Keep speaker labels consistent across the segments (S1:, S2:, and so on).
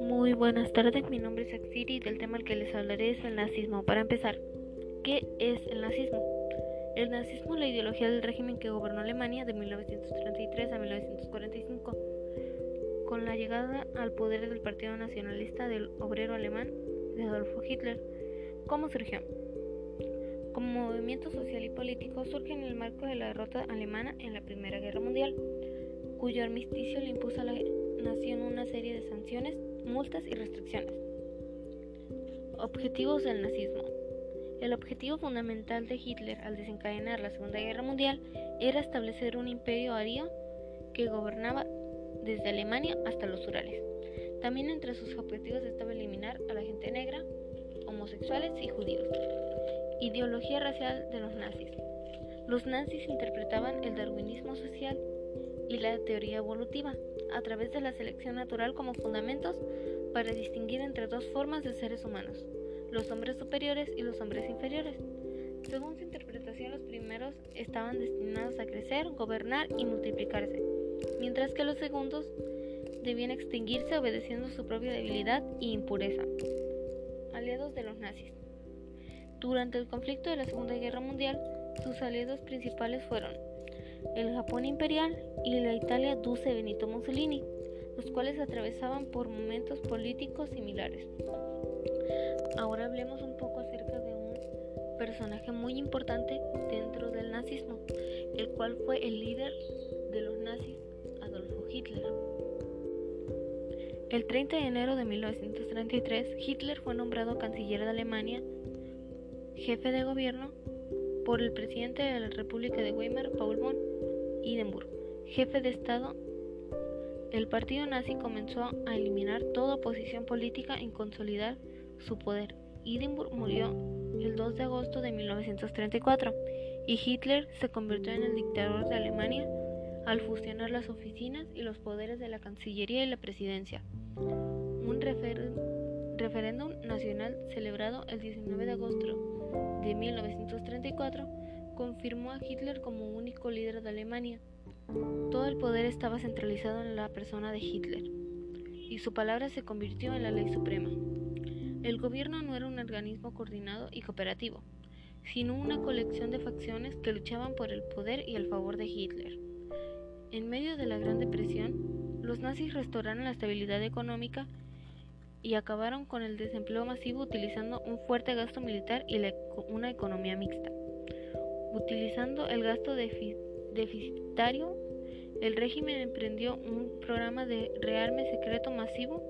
S1: Muy buenas tardes, mi nombre es Axiri y del tema al que les hablaré es el nazismo. Para empezar, ¿qué es el nazismo? El nazismo es la ideología del régimen que gobernó Alemania de 1933 a 1945, con la llegada al poder del Partido Nacionalista del Obrero Alemán de Adolfo Hitler. ¿Cómo surgió? Como movimiento social y político surge en el marco de la derrota alemana en la Primera Guerra Mundial, cuyo armisticio le impuso a la nación una serie de sanciones, multas y restricciones. Objetivos del nazismo. El objetivo fundamental de Hitler al desencadenar la Segunda Guerra Mundial era establecer un imperio ario que gobernaba desde Alemania hasta los Urales. También entre sus objetivos estaba eliminar a la gente negra, homosexuales y judíos. Ideología racial de los nazis. Los nazis interpretaban el darwinismo social y la teoría evolutiva a través de la selección natural como fundamentos para distinguir entre dos formas de seres humanos, los hombres superiores y los hombres inferiores. Según su interpretación, los primeros estaban destinados a crecer, gobernar y multiplicarse, mientras que los segundos debían extinguirse obedeciendo su propia debilidad e impureza. Aliados de los nazis. Durante el conflicto de la Segunda Guerra Mundial, sus aliados principales fueron el Japón imperial y la Italia Duce Benito Mussolini, los cuales atravesaban por momentos políticos similares. Ahora hablemos un poco acerca de un personaje muy importante dentro del nazismo, el cual fue el líder de los nazis, Adolfo Hitler. El 30 de enero de 1933, Hitler fue nombrado canciller de Alemania, jefe de gobierno, por el presidente de la República de Weimar, Paul von Hindenburg, jefe de Estado. El partido nazi comenzó a eliminar toda oposición política y consolidar su poder. Hindenburg murió el 2 de agosto de 1934 y Hitler se convirtió en el dictador de Alemania al fusionar las oficinas y los poderes de la Cancillería y la Presidencia. Un referéndum celebrado el 19 de agosto de 1934 confirmó a Hitler como único líder de Alemania. Todo el poder estaba centralizado en la persona de Hitler y su palabra se convirtió en la ley suprema. El gobierno no era un organismo coordinado y cooperativo, sino una colección de facciones que luchaban por el poder y el favor de Hitler. En medio de la Gran Depresión, los nazis restauraron la estabilidad económica y acabaron con el desempleo masivo utilizando un fuerte gasto militar y una economía mixta. Utilizando el gasto deficitario, el régimen emprendió un programa de rearme secreto masivo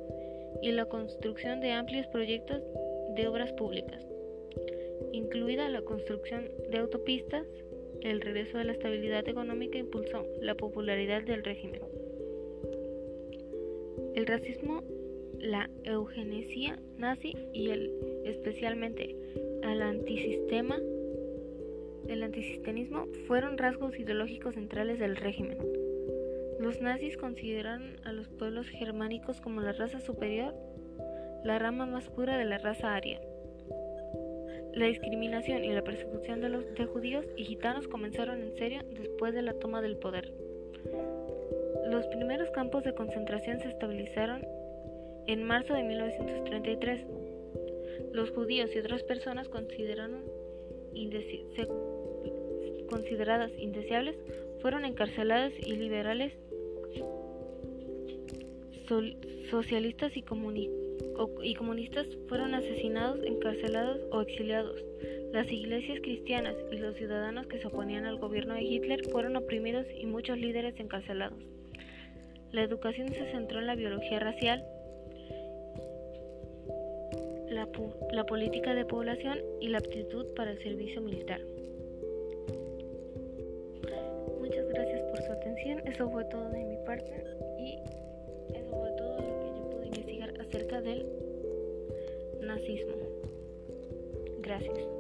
S1: y la construcción de amplios proyectos de obras públicas, incluida la construcción de autopistas. El regreso de la estabilidad económica impulsó la popularidad del régimen. El racismo, la eugenesia nazi y el, especialmente el antisistema, el antisistemismo fueron rasgos ideológicos centrales del régimen. Los nazis consideraron a los pueblos germánicos como la raza superior, la rama más pura de la raza aria. La discriminación y la persecución de los de judíos y gitanos comenzaron en serio después de la toma del poder. Los primeros campos de concentración se estabilizaron en marzo de 1933. Los judíos y otras personas consideradas indeseables fueron encarceladas y liberales socialistas y, y comunistas fueron asesinados, encarcelados o exiliados. Las iglesias cristianas y los ciudadanos que se oponían al gobierno de Hitler fueron oprimidos y muchos líderes encarcelados. La educación se centró en la biología racial, la, la, política de población y la aptitud para el servicio militar. Muchas gracias por su atención. Eso fue todo de mi parte y eso fue todo lo que yo pude investigar acerca del nazismo. Gracias.